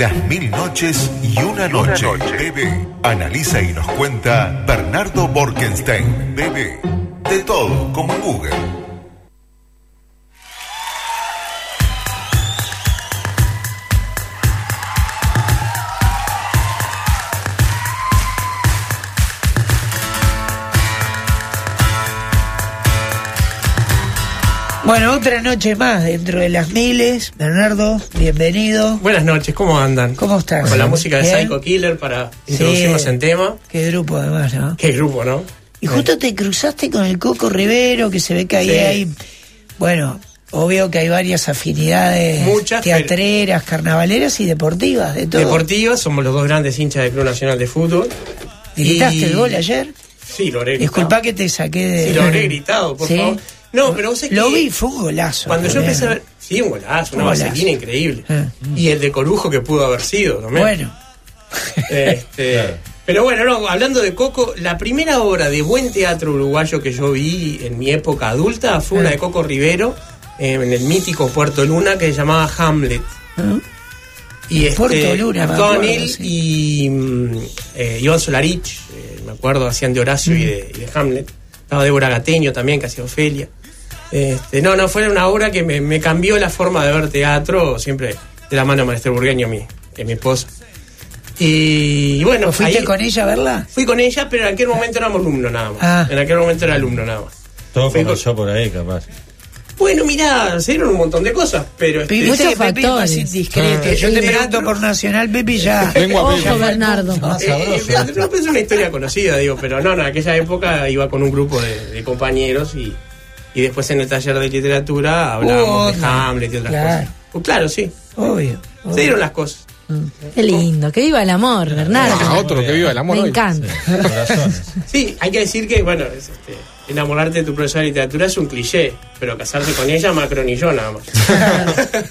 Las mil noches y una noche. Bebé. Analiza y nos cuenta Bernardo Borkenstein. Bebé. De todo, como en Google. Bueno, otra noche más dentro de las miles. Bernardo, bienvenido. Buenas noches, ¿cómo andan? ¿Cómo estás? Con la música de Bien. Psycho Killer para introducirnos en tema. Qué grupo además, ¿no? Qué grupo, ¿no? Y justo te cruzaste con el Coco Rivero, que se ve que ahí Sí. hay, bueno, obvio que hay varias afinidades Muchas, teatreras, carnavaleras y deportivas, de todo. Deportivos, somos los dos grandes hinchas del Club Nacional de Fútbol. ¿Gritaste Y- el gol ayer? Sí, lo habré gritado. Disculpa que te saqué de... Sí, lo habré gritado, por ¿Sí? favor. No, pero vos Lo que vi, fue un golazo. Cuando yo empecé a ver... Sí, un golazo, una Un vaselina increíble. Ah. Y el de Corujo que pudo haber sido también. Bueno, Este, Pero bueno, no, hablando de Coco, la primera obra de buen teatro uruguayo que yo vi en mi época adulta fue una de Coco Rivero eh, en el mítico Puerto Luna que se llamaba Hamlet. Y este, Puerto Luna, me actuaban acuerdo, él sí. y mm, eh, Iván Solarich, eh, me acuerdo, hacían de Horacio y, de, y de Hamlet. Estaba Débora Gateño también, que hacía Ofelia. Este, no, no, fue una obra que me, me cambió la forma de ver teatro, siempre de la mano de Maestro Burgueño, mi, que es mi esposa. Y, bueno, ¿fuiste ahí con ella a verla? fui con ella, pero en aquel momento éramos alumno nada más. Ah. En aquel momento era alumno nada más. Todo Fui con- comenzó por ahí, capaz. Bueno, mira, se dieron un montón de cosas, pero... este, Muchos Pepe factores. indiscreto. Ah. Yo te pregunto por Nacional, Pepe y ya. Lengua Ojo, bella. Bernardo. Eh, eh, no, es una historia conocida, digo, pero no, no, en aquella época iba con un grupo de, de compañeros y, y después en el taller de literatura hablábamos de onda. Hamlet y otras Claro. cosas. Pues claro, sí, Obvio. obvio. se dieron las cosas. Qué lindo, que viva el amor, Bernardo. Ah, otro que viva el amor Me hoy. encanta. Sí, hay que decir que, bueno, es, este, enamorarte de tu profesora de literatura es un cliché, pero casarse con ella, Macron y yo nada más.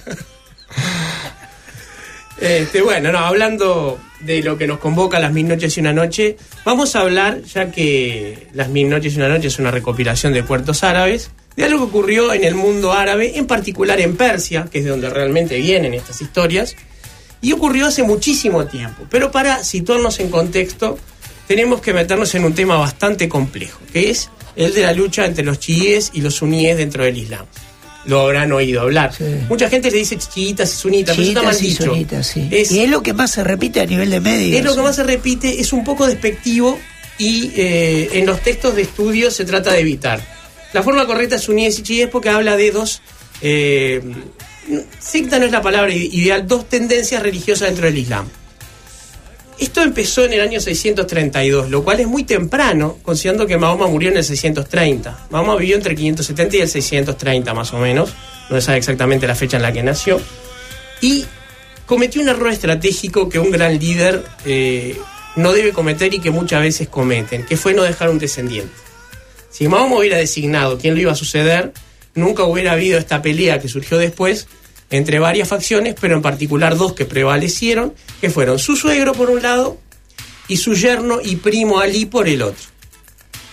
Este, bueno, no, hablando de lo que nos convoca las mil noches y una noche, vamos a hablar, ya que las mil noches y una noche es una recopilación de puertos árabes, de algo que ocurrió en el mundo árabe, en particular en Persia, que es de donde realmente vienen estas historias, y ocurrió hace muchísimo tiempo. Pero para situarnos en contexto, tenemos que meternos en un tema bastante complejo, que es el de la lucha entre los chiíes y los suníes dentro del Islam. Lo habrán oído hablar. Sí. Mucha gente le dice chiitas y sunitas, pero eso está mal y dicho. sunitas, sí. Es, y es lo que más se repite a nivel de medios. es lo que más se repite, es un poco despectivo y eh, en los textos de estudio se trata de evitar. La forma correcta es suníes y chiíes porque habla de dos, eh, secta no es la palabra ideal, dos tendencias religiosas dentro del Islam. Esto empezó en el año 632, lo cual es muy temprano, considerando que Mahoma murió en el 630. Mahoma vivió entre el 570 y el 630 más o menos, no se sabe exactamente la fecha en la que nació, y cometió un error estratégico que un gran líder eh, no debe cometer y que muchas veces cometen, que fue no dejar un descendiente. Si Mahoma hubiera designado quién lo iba a suceder, nunca hubiera habido esta pelea que surgió después entre varias facciones, pero en particular dos que prevalecieron, que fueron su suegro por un lado y su yerno y primo Ali por el otro.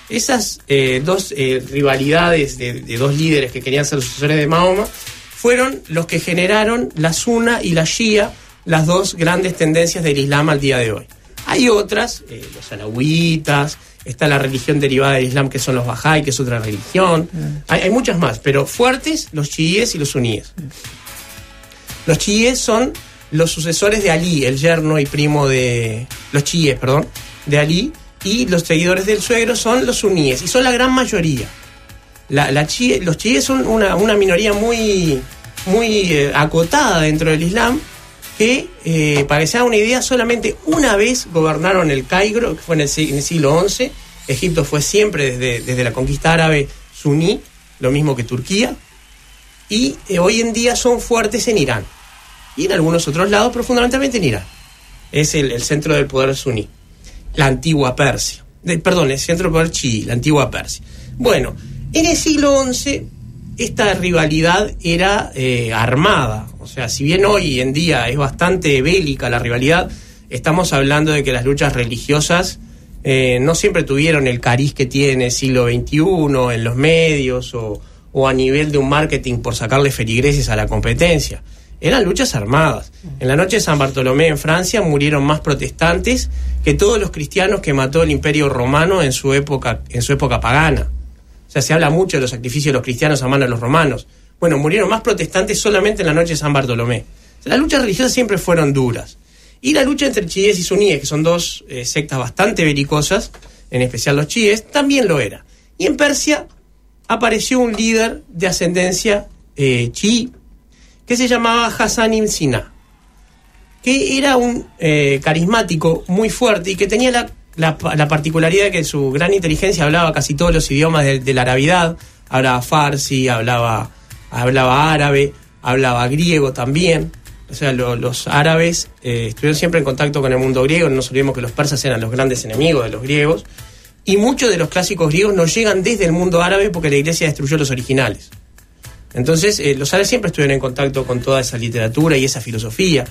Esas eh, dos eh, rivalidades de, de dos líderes que querían ser sucesores de Mahoma fueron los que generaron la Sunna y la Shia, las dos grandes tendencias del Islam al día de hoy. Hay otras, eh, los alawitas, está la religión derivada del Islam que son los Bahá'í, que es otra religión. Hay, hay muchas más, pero fuertes los chiíes y los suníes. Los chiíes son los sucesores de Ali, el yerno y primo de... Los chiíes, perdón, de Ali, y los seguidores del suegro son los suníes, y son la gran mayoría. Los chiíes son una, minoría muy, muy eh, acotada dentro del Islam, que, eh, para que se una idea, solamente una vez gobernaron el Cairo, que fue en el, si- en el siglo XI. Egipto fue siempre, desde, desde la conquista árabe, suní, lo mismo que Turquía. Y eh, hoy en día son fuertes en Irán. Y en algunos otros lados, pero fundamentalmente en Irán. Es el, centro del poder suní. La antigua Persia. Perdón, el centro del poder chií, la antigua Persia. Bueno, en el siglo XI esta rivalidad era eh, armada. O sea, si bien hoy en día es bastante bélica la rivalidad, estamos hablando de que las luchas religiosas eh, no siempre tuvieron el cariz que tiene el siglo XXI en los medios o, o a nivel de un marketing por sacarle feligreses a la competencia. Eran luchas armadas. En la noche de San Bartolomé en Francia murieron más protestantes que todos los cristianos que mató el Imperio Romano en su época, en su época pagana. O sea, se habla mucho de los sacrificios de los cristianos a mano de los romanos. Bueno, murieron más protestantes solamente en la noche de San Bartolomé. Las luchas religiosas siempre fueron duras. Y la lucha entre chiíes y suníes, que son dos eh, sectas bastante belicosas, en especial los chiíes, también lo era. Y en Persia apareció un líder de ascendencia eh, chií que se llamaba Hassan ibn Sina, que era un eh, carismático muy fuerte y que tenía la, la, la, particularidad de que su gran inteligencia hablaba casi todos los idiomas de, la arabidad, hablaba farsi, hablaba, hablaba árabe, hablaba griego también. O sea, lo, los árabes eh, estuvieron siempre en contacto con el mundo griego, no nos olvidemos que los persas eran los grandes enemigos de los griegos, y muchos de los clásicos griegos no llegan desde el mundo árabe porque la iglesia destruyó los originales. Entonces, eh, los árabes siempre estuvieron en contacto con toda esa literatura y esa filosofía.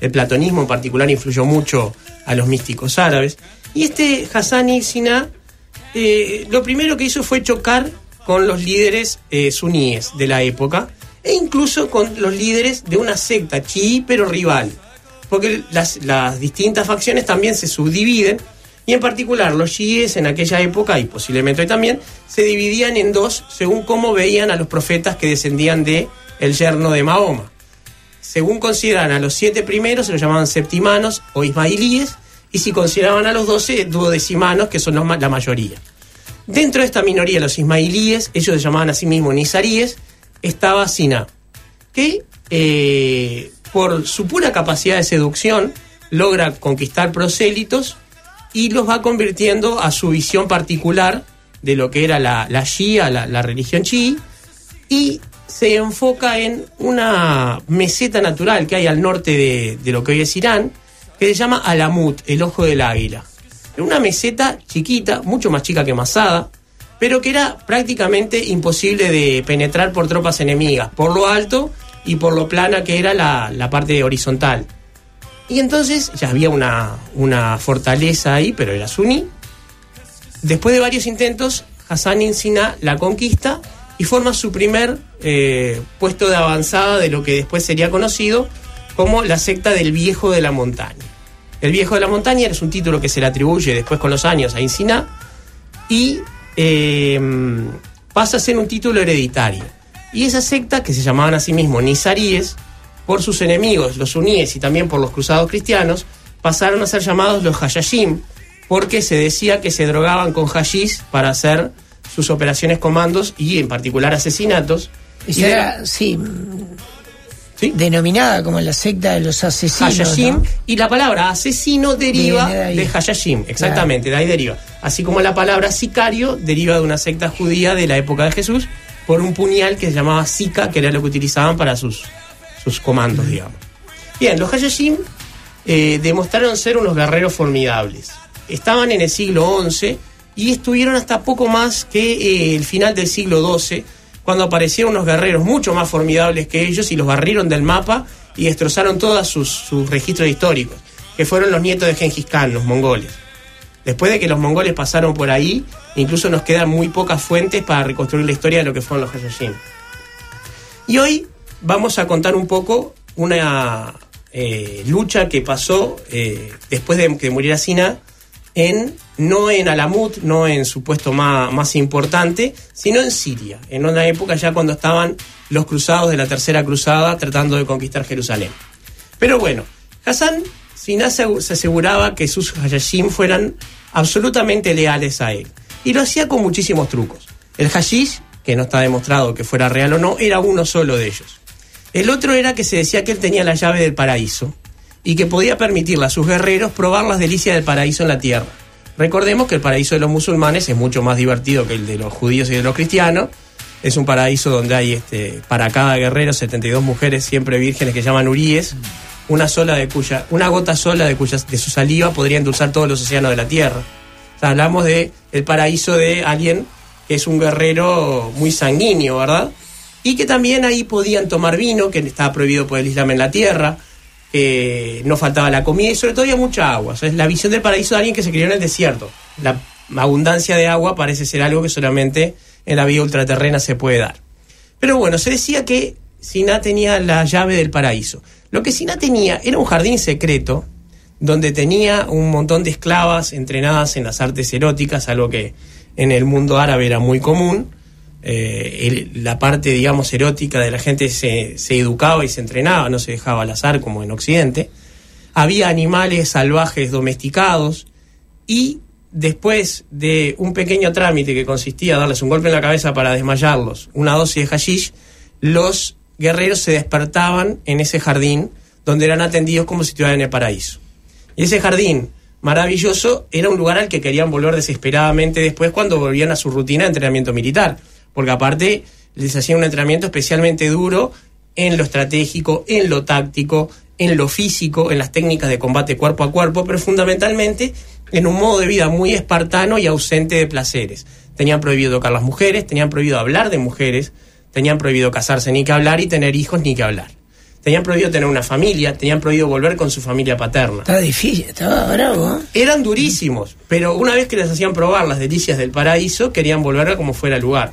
El platonismo en particular influyó mucho a los místicos árabes. Y este Hassan ibn Sina, eh, lo primero que hizo fue chocar con los líderes eh, suníes de la época e incluso con los líderes de una secta chií pero rival. Porque las distintas facciones también se subdividen y en particular los chiíes en aquella época y posiblemente hoy también se dividían en dos según cómo veían a los profetas que descendían de el yerno de Mahoma. Según consideran a los siete primeros se los llamaban septimanos o ismailíes y si consideraban a los doce duodecimanos que son la mayoría. Dentro de esta minoría los ismailíes, ellos se llamaban a sí mismos nizaríes, estaba Sina, que eh, por su pura capacidad de seducción logra conquistar prosélitos y los va convirtiendo a su visión particular de lo que era la, la Shia, la, religión chií, y se enfoca en una meseta natural que hay al norte de, de, lo que hoy es Irán, que se llama Alamut, el ojo del águila. Una meseta chiquita, mucho más chica que Masada, pero que era prácticamente imposible de penetrar por tropas enemigas, por lo alto y por lo plana que era la, la parte horizontal. Y entonces ya había una, una fortaleza ahí, pero era suní. Después de varios intentos, Hassan Insina la conquista y forma su primer eh, puesto de avanzada de lo que después sería conocido como la secta del Viejo de la Montaña. El Viejo de la Montaña es un título que se le atribuye después con los años a Insina y eh, pasa a ser un título hereditario. Y esa secta, que se llamaban a sí mismos Nizaríes, por sus enemigos, los suníes y también por los cruzados cristianos, pasaron a ser llamados los Hashashim, porque se decía que se drogaban con hashish para hacer sus operaciones comandos y en particular asesinatos. Y era, sí, ¿Sí? denominada como la secta de los asesinos. Hashashim, ¿no? y la palabra asesino deriva de, de Hashashim, exactamente, claro. de ahí deriva. Así como la palabra sicario deriva de una secta judía de la época de Jesús por un puñal que se llamaba Sika, que era lo que utilizaban para sus, sus comandos, digamos. Bien, los Hashashim eh, demostraron ser unos guerreros formidables. Estaban en el siglo XI y estuvieron hasta poco más que eh, el final del siglo XII, cuando aparecieron unos guerreros mucho más formidables que ellos y los barrieron del mapa y destrozaron todos sus, registros históricos, que fueron los nietos de Genghis Khan, los mongoles. Después de que los mongoles pasaron por ahí, incluso nos quedan muy pocas fuentes para reconstruir la historia de lo que fueron los Hashashim. Y hoy vamos a contar un poco una eh, lucha que pasó eh, después de que muriera Sina en no en Alamut, no en su puesto más, más importante, sino en Siria, en una época ya cuando estaban los cruzados de la Tercera Cruzada tratando de conquistar Jerusalén. Pero bueno, Hassan Sina se aseguraba que sus hashishim fueran absolutamente leales a él. Y lo hacía con muchísimos trucos. El hashish, que no está demostrado que fuera real o no, era uno solo de ellos. El otro era que se decía que él tenía la llave del paraíso y que podía permitirle a sus guerreros probar las delicias del paraíso en la tierra. Recordemos que el paraíso de los musulmanes es mucho más divertido que el de los judíos y de los cristianos. Es un paraíso donde hay este, para cada guerrero 72 mujeres siempre vírgenes que llaman uríes, una sola de cuya, una gota sola de cuya de su saliva podría endulzar todos los océanos de la tierra. Hablamos de el paraíso de alguien que es un guerrero muy sanguíneo, ¿verdad? Y que también ahí podían tomar vino, que estaba prohibido por el Islam en la tierra, no faltaba la comida y sobre todo había mucha agua. Es la visión del paraíso de alguien que se crió en el desierto. La abundancia de agua parece ser algo que solamente en la vida ultraterrena se puede dar. Pero bueno, se decía que Siná tenía la llave del paraíso. Lo que Siná tenía era un jardín secreto donde tenía un montón de esclavas entrenadas en las artes eróticas, algo que en el mundo árabe era muy común. Eh, la parte, digamos, erótica de la gente se, educaba y se entrenaba, no se dejaba al azar como en Occidente. Había animales salvajes domesticados y después de un pequeño trámite que consistía en darles un golpe en la cabeza para desmayarlos, una dosis de hashish, los guerreros se despertaban en ese jardín donde eran atendidos como si estuvieran en el paraíso. Y ese jardín maravilloso era un lugar al que querían volver desesperadamente después cuando volvían a su rutina de entrenamiento militar, porque aparte les hacían un entrenamiento especialmente duro en lo estratégico, en lo táctico, en lo físico, en las técnicas de combate cuerpo a cuerpo, pero fundamentalmente en un modo de vida muy espartano y ausente de placeres. Tenían prohibido tocar las mujeres, tenían prohibido hablar de mujeres, tenían prohibido casarse ni que hablar y tener hijos ni que hablar. Tenían prohibido tener una familia, tenían prohibido volver con su familia paterna. Estaba difícil, estaba bravo. ¿eh? Eran durísimos, pero una vez que les hacían probar las delicias del paraíso, querían volver a como fuera el lugar.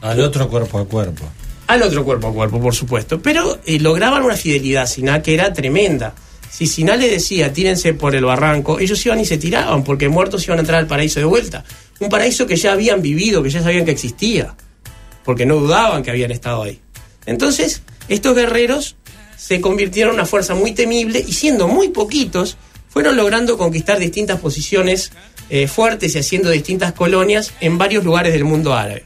Al otro cuerpo a cuerpo. Al otro cuerpo a cuerpo, por supuesto. Pero eh, lograban una fidelidad Siná que era tremenda. Si Siná le decía, tírense por el barranco, ellos iban y se tiraban, porque muertos iban a entrar al paraíso de vuelta. Un paraíso que ya habían vivido, que ya sabían que existía, porque no dudaban que habían estado ahí. Entonces, estos guerreros se convirtieron en una fuerza muy temible y siendo muy poquitos, fueron logrando conquistar distintas posiciones eh, fuertes y haciendo distintas colonias en varios lugares del mundo árabe.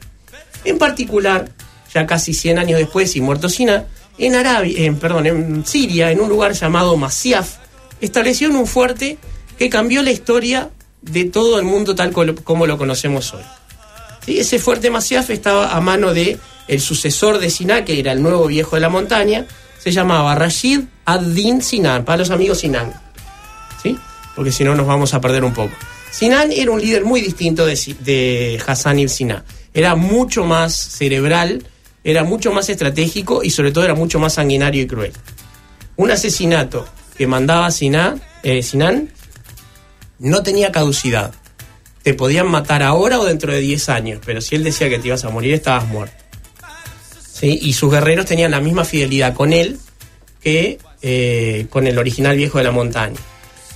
En particular, ya casi 100 años después y muerto Sina, en Arabia, en, perdón, en Siria, en un lugar llamado Masyaf, establecieron un fuerte que cambió la historia de todo el mundo tal como lo conocemos hoy. Ese fuerte Masyaf estaba a mano de el sucesor de Siná, que era el nuevo viejo de la montaña, se llamaba Rashid ad-Din Sinan, para los amigos Sinan. ¿Sí? Porque si no nos vamos a perder un poco. Sinan era un líder muy distinto de, de Hassan ibn Siná. Era mucho más cerebral, era mucho más estratégico y sobre todo era mucho más sanguinario y cruel. Un asesinato que mandaba Siná, eh, Sinan no tenía caducidad. Te podían matar ahora o dentro de 10 años, pero si él decía que te ibas a morir, estabas muerto. ¿sí? y sus guerreros tenían la misma fidelidad con él que eh, con el original viejo de la montaña.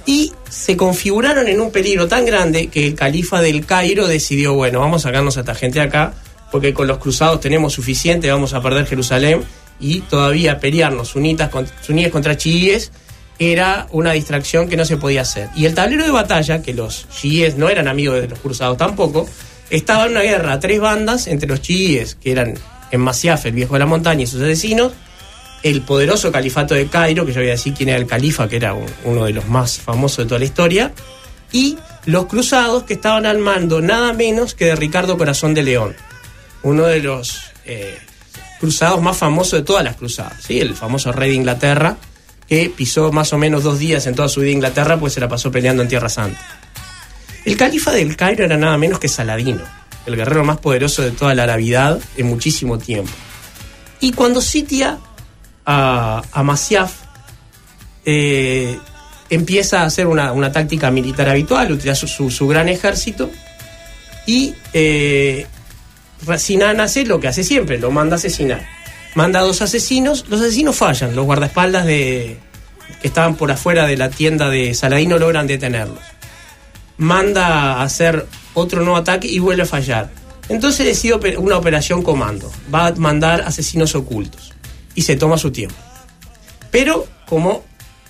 Y se configuraron en un peligro tan grande que el califa del Cairo decidió, bueno, vamos a sacarnos a esta gente acá, porque con los cruzados tenemos suficiente, vamos a perder Jerusalén y todavía pelearnos sunitas, suníes contra chiíes era una distracción que no se podía hacer. Y el tablero de batalla, que los chiíes no eran amigos de los cruzados tampoco, estaba en una guerra tres bandas entre los chiíes, que eran en Masyaf, el viejo de la montaña y sus asesinos, el poderoso califato de Cairo, que yo voy a decir quién era el califa, que era uno de los más famosos de toda la historia, y los cruzados que estaban al mando nada menos que de Ricardo Corazón de León, uno de los eh, cruzados más famosos de todas las cruzadas, ¿sí? el famoso rey de Inglaterra, que pisó más o menos dos días en toda su vida Inglaterra, pues se la pasó peleando en Tierra Santa. El califa del Cairo era nada menos que Saladino el guerrero más poderoso de toda la Arabidad en muchísimo tiempo. Y cuando sitia a, a eh, empieza a hacer una, táctica militar habitual, utiliza su, gran ejército y eh, Sinan hace lo que hace siempre, lo manda a asesinar. Manda a dos asesinos, los asesinos fallan, los guardaespaldas de, que estaban por afuera de la tienda de Saladino logran detenerlos. Manda a hacer otro nuevo ataque y vuelve a fallar. Entonces decide una operación comando. Va a mandar asesinos ocultos. Y se toma su tiempo. Pero como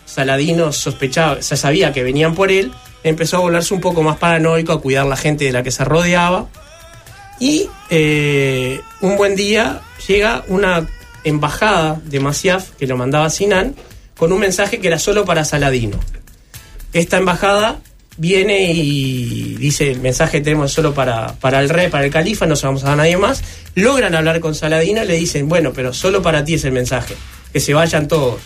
Saladino sospechaba, se sabía que venían por él, empezó a volverse un poco más paranoico, a cuidar la gente de la que se rodeaba. Y eh, un buen día llega una embajada de Masyaf que lo mandaba Sinan con un mensaje que era solo para Saladino. Esta embajada viene y dice el mensaje tenemos solo para, para el rey, para el califa, no se vamos a dar a nadie más. Logran hablar con Saladino le dicen, bueno, pero solo para ti es el mensaje, que se vayan todos.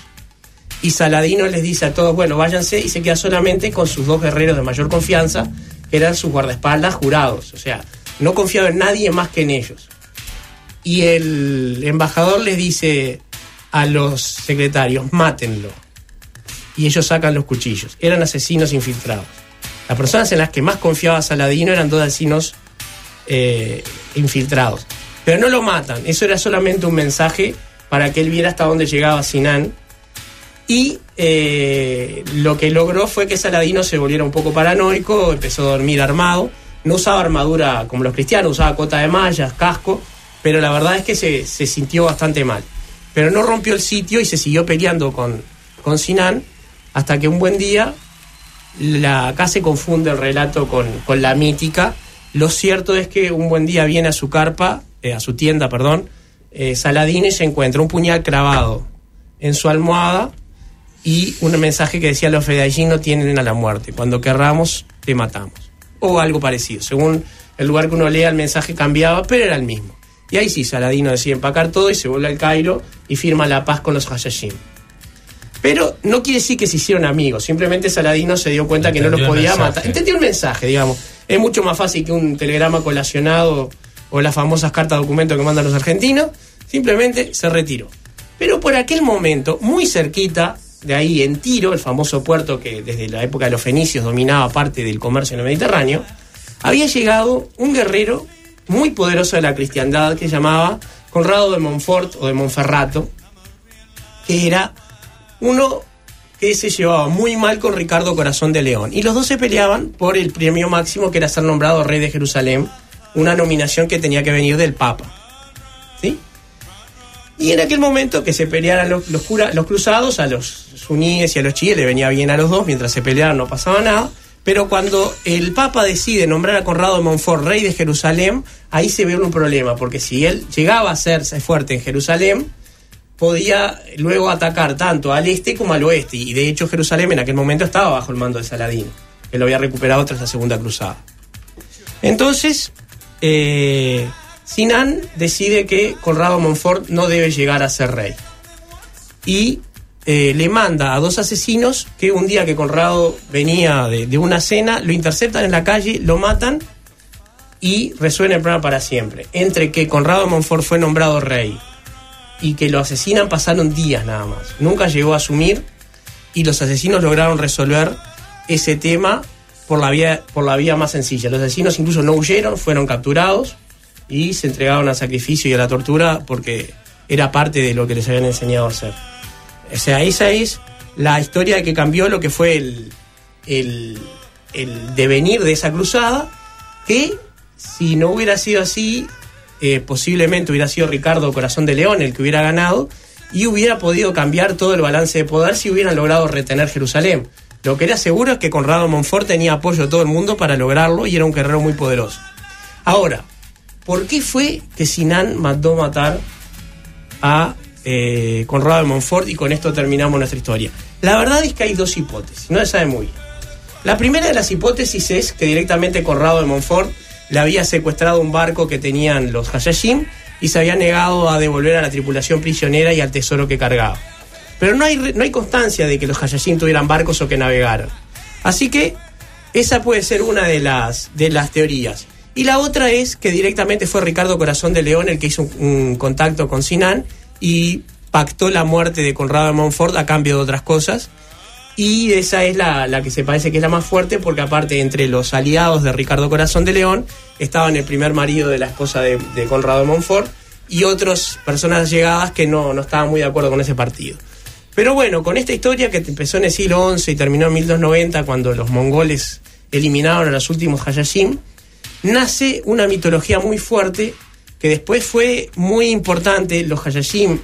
Y Saladino les dice a todos, bueno, váyanse y se queda solamente con sus dos guerreros de mayor confianza, que eran sus guardaespaldas jurados. O sea, no confiaba en nadie más que en ellos. Y el embajador les dice a los secretarios, mátenlo. Y ellos sacan los cuchillos. Eran asesinos infiltrados. Las personas en las que más confiaba Saladino eran dos vecinos eh, infiltrados. Pero no lo matan, eso era solamente un mensaje para que él viera hasta dónde llegaba Sinan. Y eh, lo que logró fue que Saladino se volviera un poco paranoico, empezó a dormir armado. No usaba armadura como los cristianos, usaba cota de mallas, casco, pero la verdad es que se, sintió bastante mal. Pero no rompió el sitio y se siguió peleando con, con Sinan hasta que un buen día la, acá se confunde el relato con, con la mítica. Lo cierto es que un buen día viene a su carpa, eh, a su tienda, perdón, eh, Saladino y se encuentra un puñal clavado en su almohada y un mensaje que decía los fedayín no tienen a la muerte, cuando querramos te matamos. O algo parecido, según el lugar que uno lea el mensaje cambiaba, pero era el mismo. Y ahí sí, Saladino decide empacar todo y se vuelve al Cairo y firma la paz con los Hashashim. Pero no quiere decir que se hicieron amigos, simplemente Saladino se dio cuenta que no los podía matar. Entendió el mensaje, digamos. Es mucho más fácil que un telegrama colacionado o las famosas cartas documento que mandan los argentinos. Simplemente se retiró. Pero por aquel momento, muy cerquita de ahí, en Tiro, el famoso puerto que desde la época de los fenicios dominaba parte del comercio en el Mediterráneo, había llegado un guerrero muy poderoso de la cristiandad que se llamaba Conrado de Montfort o de Monferrato, que era uno que se llevaba muy mal con Ricardo Corazón de León. Y los dos se peleaban por el premio máximo que era ser nombrado rey de Jerusalén, una nominación que tenía que venir del Papa. ¿Sí? Y en aquel momento que se pelearan los, cura- los cruzados, a los suníes y a los chiíes le venía bien a los dos, mientras se peleaban no pasaba nada. Pero cuando el Papa decide nombrar a Conrado de Montfort rey de Jerusalén, ahí se ve un problema, porque si él llegaba a hacerse fuerte en Jerusalén, podía luego atacar tanto al este como al oeste. Y de hecho Jerusalén en aquel momento estaba bajo el mando de Saladino, que lo había recuperado tras la Segunda Cruzada. Entonces, eh, Sinan decide que Conrado Montfort no debe llegar a ser rey. Y eh, le manda a dos asesinos que un día que Conrado venía de, una cena, lo interceptan en la calle, lo matan y resuena el programa para siempre. Entre que Conrado Montfort fue nombrado rey y que lo asesinan pasaron días nada más. Nunca llegó a asumir y los asesinos lograron resolver ese tema por la vía, por la vía más sencilla. Los asesinos incluso no huyeron, fueron capturados y se entregaron al sacrificio y a la tortura porque era parte de lo que les habían enseñado a hacer. Esa es la historia que cambió lo que fue el, el, el devenir de esa cruzada, que si no hubiera sido así, eh, posiblemente hubiera sido Ricardo Corazón de León el que hubiera ganado y hubiera podido cambiar todo el balance de poder si hubieran logrado retener Jerusalén. Lo que era seguro es que Conrado Monfort tenía apoyo de todo el mundo para lograrlo y era un guerrero muy poderoso. Ahora, ¿por qué fue que Sinan mandó matar a eh, Conrado de Montfort y con esto terminamos nuestra historia? La verdad es que hay dos hipótesis, no se sabe muy bien. La primera de las hipótesis es que directamente Conrado de Montfort le había secuestrado un barco que tenían los Hashashim y se había negado a devolver a la tripulación prisionera y al tesoro que cargaba. Pero no hay, no hay constancia de que los Hashashim tuvieran barcos o que navegaran. Así que esa puede ser una de las, de las teorías. Y la otra es que directamente fue Ricardo Corazón de León el que hizo un, un contacto con Sinan y pactó la muerte de Conrado de Montfort a cambio de otras cosas. Y esa es la, la que se parece que es la más fuerte, porque aparte entre los aliados de Ricardo Corazón de León estaban el primer marido de la esposa de, Conrado de Montfort y otras personas llegadas que no, no estaban muy de acuerdo con ese partido. Pero bueno, con esta historia que empezó en el siglo XI y terminó en 1290, cuando los mongoles eliminaron a los últimos Hashashim, nace una mitología muy fuerte que después fue muy importante. Los Hashashim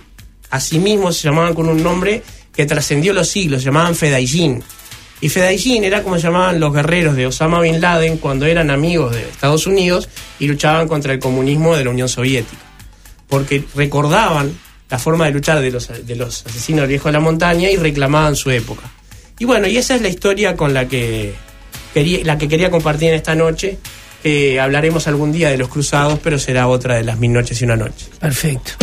asimismo se llamaban con un nombre que trascendió los siglos, llamaban Fedayjin. Y Fedayjin era como llamaban los guerreros de Osama Bin Laden cuando eran amigos de Estados Unidos y luchaban contra el comunismo de la Unión Soviética. Porque recordaban la forma de luchar de los, de los asesinos del viejo de la montaña y reclamaban su época. Y bueno, y esa es la historia con la que quería, la que quería compartir en esta noche. que hablaremos algún día de los cruzados, pero será otra de las mil noches y una noche. Perfecto.